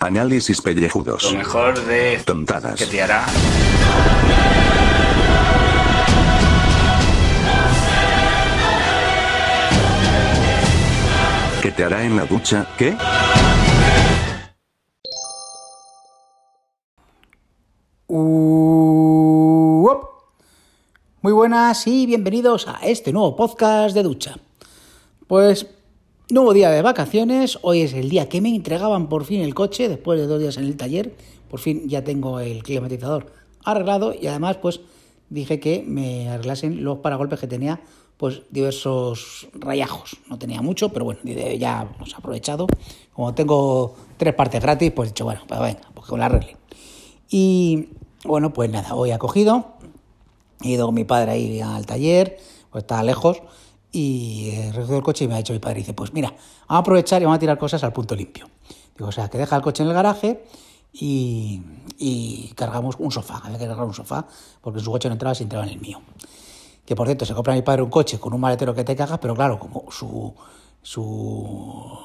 Análisis pellejudos. Lo mejor de Tontadas. que te hará. ¿Qué te hará en la ducha? ¿Qué? Uop. Muy buenas y bienvenidos a este nuevo podcast de ducha. Pues nuevo día de vacaciones, hoy es el día que me entregaban por fin el coche después de dos días en el taller, por fin ya tengo el climatizador arreglado y además pues dije que me arreglasen los paragolpes que tenía pues diversos rayajos, no tenía mucho, pero bueno, ya los he aprovechado, como tengo tres partes gratis pues he dicho bueno, pues venga, pues que me la. Y bueno, pues nada, hoy ha cogido, he ido con mi padre ahí al taller, pues estaba lejos, y he recogido el coche y me ha dicho mi padre, dice, pues mira, vamos a aprovechar y vamos a tirar cosas al punto limpio. Digo, o sea, que deja el coche en el garaje y, y cargamos un sofá, había que cargar un sofá, porque su coche no entraba si entraba en el mío. Que por cierto, se compra mi padre un coche con un maletero que te cagas, pero claro, como su, su,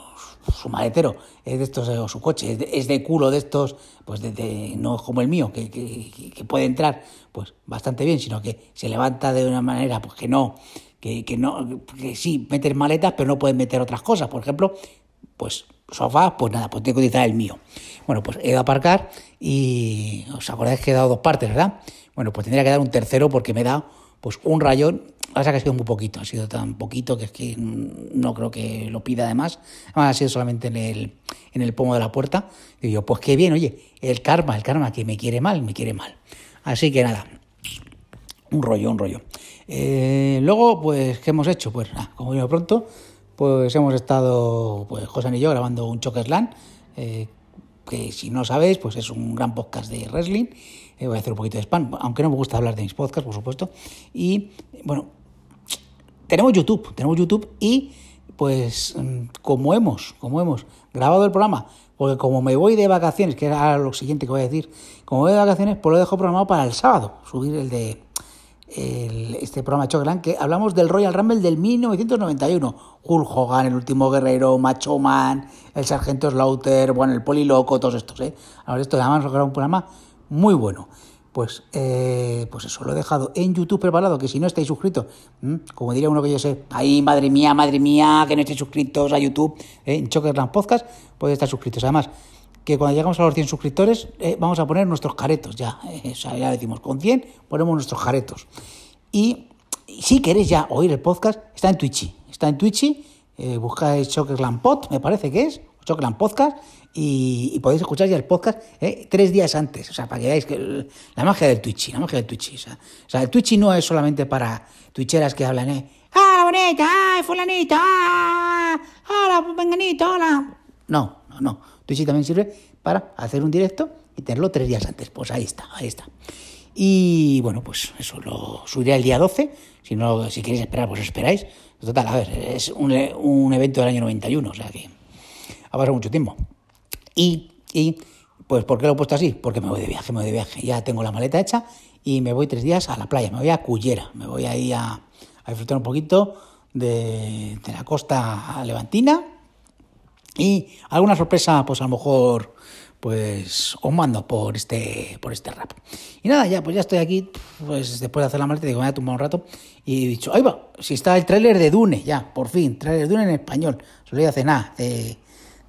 su maletero es de estos, o su coche es de, culo de estos, pues de, de- no como el mío, que, que- que puede entrar pues bastante bien, sino que se levanta de una manera pues que no, que, que no, que sí, meter maletas, pero no pueden meter otras cosas. Por ejemplo, pues sofá, pues nada, pues tengo que utilizar el mío. Bueno, pues he a aparcar y os acordáis que he dado dos partes, ¿verdad? Bueno, pues tendría que dar un tercero porque me he dado pues un rayón, pasa que ha sido muy poquito, ha sido tan poquito que es que no creo que lo pida además, además ha sido solamente en el, en el pomo de la puerta. Y digo, pues qué bien, oye, el karma, el karma que me quiere mal, me quiere mal. Así que nada, un rollo, un rollo. Eh, luego, pues, ¿qué hemos hecho? Pues, como vino pronto, pues hemos estado, pues, José y yo grabando un Chokeslam, eh, que si no sabéis, pues es un gran podcast de wrestling. Eh, voy a hacer un poquito de spam, aunque no me gusta hablar de mis podcasts, por supuesto. Y, bueno, tenemos YouTube, tenemos YouTube y pues mm, como hemos, como hemos grabado el programa, porque como me voy de vacaciones, que era lo siguiente que voy a decir, como voy de vacaciones, pues lo dejo programado para el sábado, subir el de el- este programa de que hablamos del Royal Rumble del 1991. Hulk Hogan, el último guerrero, Macho Man, el Sargento Slaughter, bueno, el Poliloco, todos estos, ¿eh? Ahora esto además nos un programa muy bueno. Pues, eh, pues eso, lo he dejado en YouTube preparado, que si no estáis suscritos, como diría uno que yo sé, ahí, madre mía, madre mía, que no estéis suscritos a YouTube, ¿eh? en Chokerland Podcast, podéis estar suscritos. Además, que cuando llegamos a los 100 suscriptores, eh, vamos a poner nuestros caretos ya. eh, o sea, ya decimos, con 100 ponemos nuestros caretos. Y, y si queréis ya oír el podcast, está en Twitch. Está en Twitch, eh, buscáis Chokerland Pod, me parece que es, Chokerland Podcast, y, y podéis escuchar ya el podcast eh, tres días antes. O sea, para que veáis que el- la magia del Twitch, la magia del Twitch. O sea, o sea, el Twitch no es solamente para twitcheras que hablan, eh, ¡Ah, bonita! ¡Ay, fulanita! ¡Ah! ¡Hola, venganito! ¡Hola! No, no, no. Twitch también sirve para hacer un directo y tenerlo tres días antes. Pues ahí está, ahí está. Y bueno, pues eso lo subiré el día 12. Si no, si queréis esperar, pues esperáis. Total, a ver, es un, evento del año 91, o sea que ha pasado mucho tiempo. Y, pues, ¿por qué lo he puesto así? Porque me voy de viaje, me voy de viaje. Ya tengo la maleta hecha y me voy tres días a la playa. Me voy a Cullera. Me voy ahí a, disfrutar un poquito de la costa levantina. Y alguna sorpresa, pues a lo mejor, pues os mando por este, por este rap. Y nada, ya, pues ya estoy aquí, pues después de hacer la maleta, digo, me voy a tumbar un rato. Y he dicho, ahí va, si está el tráiler de Dune, ya, por fin, tráiler de Dune en español. Solía hace nada, hace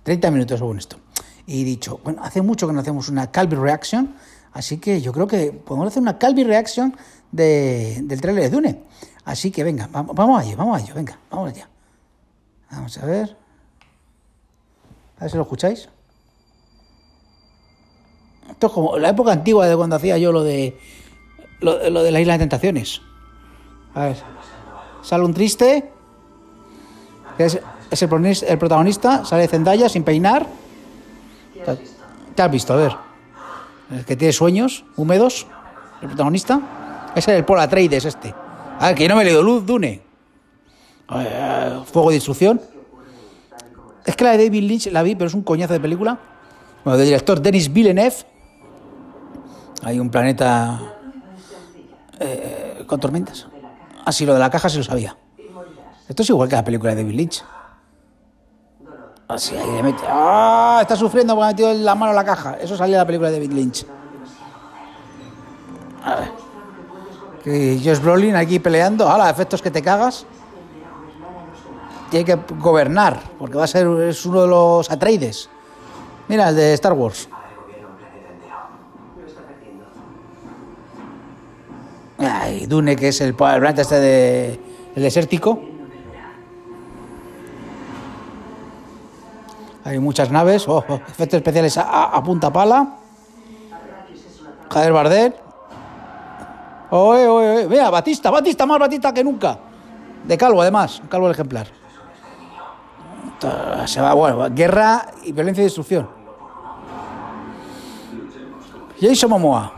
30 minutos según esto. Y he dicho, bueno, hace mucho que no hacemos una Calvi Reaction, así que yo creo que podemos hacer una Calvi Reaction de, del tráiler de Dune. Así que venga, vamos, vamos a vamos a venga, vamos allá. Vamos a ver. A ver si lo escucháis. Esto es como la época antigua de cuando hacía yo lo de lo, lo de la isla de tentaciones. A ver. Sale un triste. que es, es el, el protagonista. Sale Zendaya sin peinar. ¿Te has visto? A ver. El que tiene sueños húmedos. El protagonista. Ese es el Paul Atreides este. A ver, que no me le doy luz, Dune. Fuego de instrucción. Es que la de David Lynch la vi, pero es un coñazo de película. Bueno, del director Denis Villeneuve. Hay un planeta eh, con tormentas. Así lo de la caja se lo sabía. Esto es igual que la película de David Lynch. Así, ahí le mete. ¡Ah! Está sufriendo porque ha metido la mano en la caja. Eso salía de la película de David Lynch. A ver. Josh Brolin aquí peleando. ¡Hala! Efectos que te cagas. Tiene que gobernar, porque va a ser es uno de los Atreides. Mira, el de Star Wars. Ay, Dune, que es el planeta este de, el desértico. Hay muchas naves, oh, oh, efectos especiales a, punta pala. Javier Bardem. Oye, oye, oye. Mira, Batista, Batista, más Batista que nunca. De calvo, además, calvo el ejemplar. Se va, bueno, guerra y violencia y destrucción. Jason Momoa,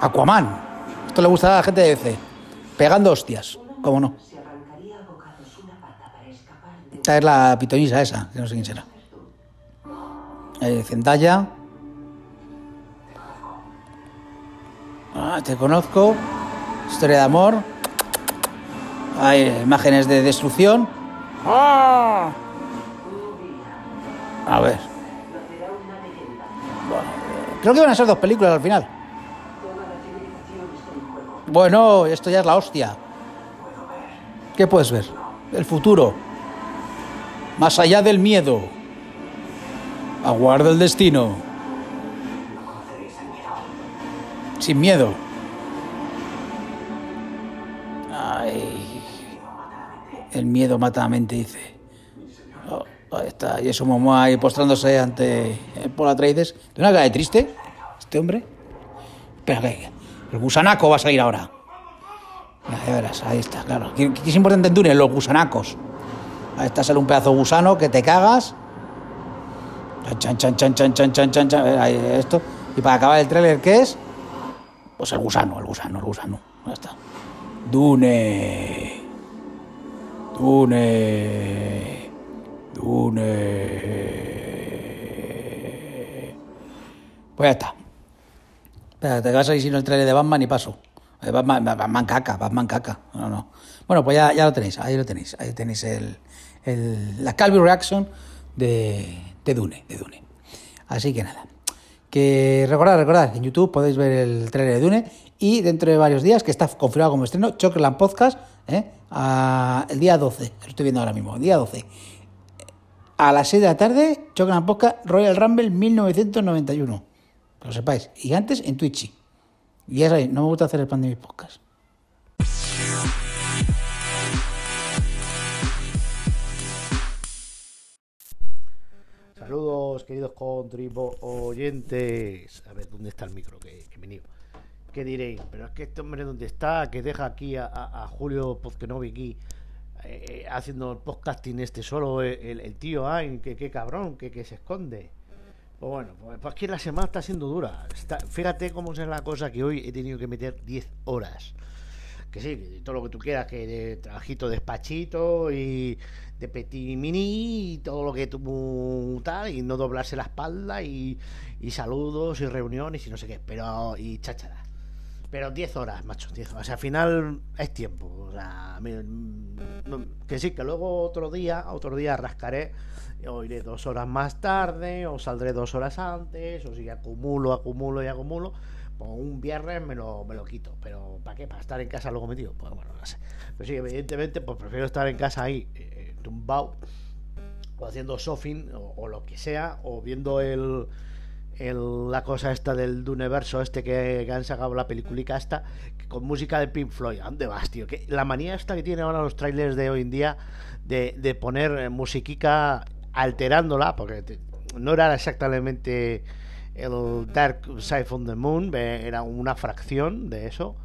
Aquaman. Esto le gustará a la gente de DC. Pegando hostias, cómo no. Esta es la pitonisa esa, que no sé quién será. Eh, Zendaya. Ah, te conozco. Historia de amor. Hay imágenes de destrucción. ¡Ah! A ver. Creo que van a ser dos películas al final. Bueno, esto ya es la hostia. ¿Qué puedes ver? El futuro. Más allá del miedo. Aguarda el destino. Sin miedo. Ay. El miedo mata la mente, dice. Ahí está. Eso Momoa ahí postrándose ante Paul Atreides. ¿De una cara de triste? Este hombre. Espera, que el gusanaco va a salir ahora. Ya verás, ahí está, claro. ¿Qué, es importante en Dune? Los gusanacos. Ahí está, sale un pedazo gusano que te cagas. Chan, chan, chan, chan, chan, chan, chan, chan. Ahí, esto. Y para acabar el tráiler, ¿qué es? Pues el gusano, el gusano, el gusano. Ya está. Dune. Dune. Dune. Pues ya está. Espera, te vas a ir sin el trailer de Batman y paso. Batman, Batman caca, Batman caca. No, no. Bueno, pues ya, ya lo tenéis, ahí lo tenéis. Ahí tenéis el, el, la Calvi Reaction de, de Dune, de Dune. Así que nada. Que recordad, recordad, en YouTube podéis ver el trailer de Dune y dentro de varios días, que está confirmado como estreno, Chocolate Podcast, ¿eh? a, el día 12, lo estoy viendo ahora mismo, el día 12. A las 6 de la tarde, Chocolate Podcast Royal Rumble 1991. Que lo sepáis. Y antes en Twitch. Y ya sabéis, no me gusta hacer el plan de mis podcasts. Saludos, queridos contribo oyentes. A ver, ¿dónde está el micro? Que, que me niego. ¿Qué diréis? Pero es que este hombre, ¿dónde está? Que deja aquí a, a, a Julio Pozkenovi aquí eh, haciendo el podcasting este solo, el, el tío, ay, que, que cabrón, que, se esconde. Pues bueno, pues, pues que la semana está siendo dura. Está, fíjate cómo es la cosa que hoy he tenido que meter 10 horas. Que sí, todo lo que tú quieras, que de trabajito despachito y de petit mini y todo lo que tú tal, y no doblarse la espalda y, y saludos y reuniones y no sé qué, pero y cháchara. Pero 10 horas, macho, 10 horas. O sea, al final es tiempo. O sea, que sí, que luego otro día, otro día rascaré o iré dos horas más tarde, o saldré dos horas antes, o si acumulo, acumulo y acumulo, pues un viernes me lo, me lo quito. Pero ¿para qué? ¿Para estar en casa luego metido? Pues bueno, no sé. Pero sí, evidentemente, pues prefiero estar en casa ahí, eh, tumbado, o haciendo shopping, o, o, lo que sea, o viendo el, el, la cosa esta del universo este que, que, han sacado la peliculica esta, con música de Pink Floyd. ¿A dónde vas, tío? Que la manía esta que tienen ahora los trailers de hoy en día de, de poner musiquica alterándola, porque no era exactamente el Dark Side of the Moon, era una fracción de eso.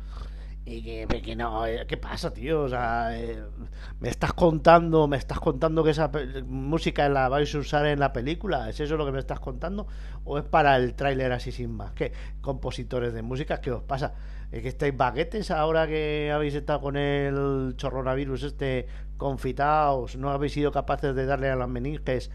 Y que, que no, ¿qué pasa, tío? O sea, eh, me estás contando, me estás contando que esa música la vais a usar en la película, ¿es eso lo que me estás contando? ¿O es para el tráiler así sin más? ¿Qué compositores de música? ¿Qué os pasa? ¿Es que estáis baguetes ahora que habéis estado con el chorronavirus este confitados? ¿No habéis sido capaces de darle a las meninges?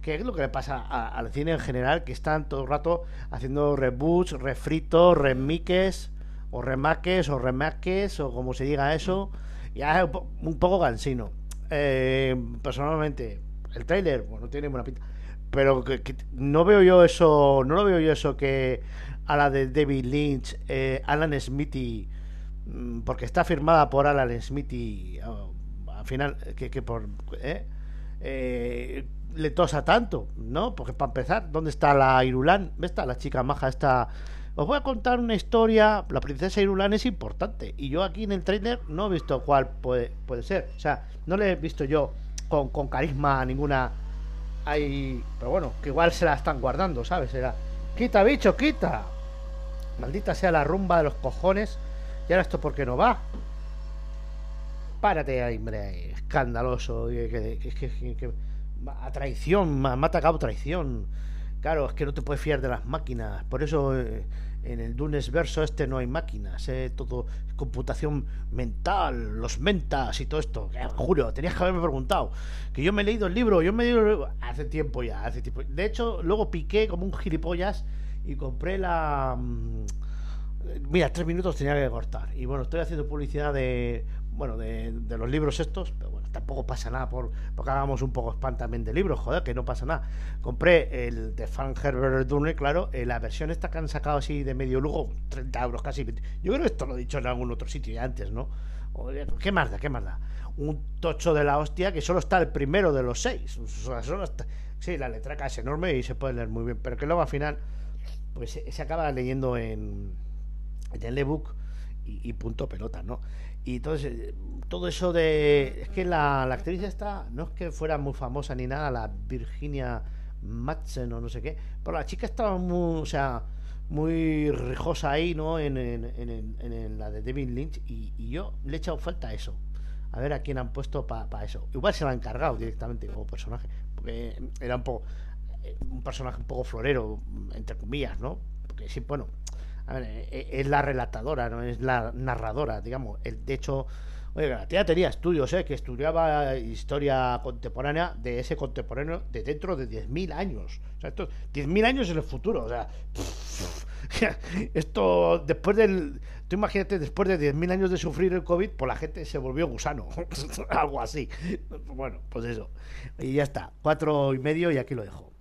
¿Qué es lo que le pasa al cine en general? Que están todo el rato haciendo reboots, refritos, remixes o remaques o remaques o como se diga eso ya es un poco cansino eh, personalmente el trailer bueno tiene buena pinta pero que, no veo yo eso, no lo veo yo eso que a la de David Lynch, eh, Alan Smithy, mm, porque está firmada por Alan Smithy, oh, al final, que, que por... ¿eh? Eh, le tosa tanto, ¿no? Porque para empezar, ¿dónde está la Irulán? ¿Dónde está la chica maja esta? Os voy a contar una historia. La princesa Irulán es importante. Y yo aquí en el trailer no he visto cuál puede, puede ser. O sea, no le he visto yo con, con carisma ninguna. Hay. Pero bueno, que igual se la están guardando, ¿sabes? Era. Quita, bicho, quita. Maldita sea la rumba de los cojones. Y ahora esto, ¿por qué no va? Párate ahí, hombre. Escandaloso. Que a traición, me ha atacado traición. Claro, es que no te puedes fiar de las máquinas. Por eso eh, en el Dunes verso este no hay máquinas. Eh, todo computación mental, los mentas y todo esto. Eh, juro, tenías que haberme preguntado. Que yo me he leído el libro, yo me he leído hace tiempo ya, hace tiempo. De hecho, luego piqué como un gilipollas y compré la... mm, Mira, tres minutos tenía que cortar. Y bueno, estoy haciendo publicidad de bueno, de, los libros estos, pero bueno, tampoco pasa nada por porque hagamos un poco spam también de libros, joder, que no pasa nada. Compré el de Frank Herbert Dunne, claro, eh, la versión esta que han sacado así de medio lujo, 30 euros casi. Yo creo que esto lo he dicho en algún otro sitio ya antes, ¿no? ¿Qué más? ¿Qué más? Un tocho de la hostia que solo está el primero de los seis. Solo Sí, la letraca es enorme y se puede leer muy bien, pero que luego al final pues se, acaba leyendo en, en el ebook y punto pelota, ¿no? Y entonces, todo eso de. Es que la, la actriz esta no es que fuera muy famosa ni nada, la Virginia Madsen o no sé qué, pero la chica estaba muy. O sea, muy rijosa ahí, ¿no? En, en, en, en- la de David Lynch, y, y yo le he echado falta eso. A ver a quién han puesto para eso. Igual se lo han encargado directamente como personaje, porque era un poco. eh, Un personaje un poco florero, entre comillas, ¿no? Porque sí, bueno, eh, eh, es la relatadora, no es la narradora, digamos. El, de hecho, oye, la tía tenía estudios, ¿eh? que estudiaba historia contemporánea de ese contemporáneo de dentro de 10.000 años. O sea, esto, 10.000 años en el futuro. O sea, esto después del. Tú imagínate, después de 10.000 años de sufrir el COVID, pues la gente se volvió gusano. Algo así. Bueno, pues eso. Y ya está. Cuatro y medio y aquí lo dejo.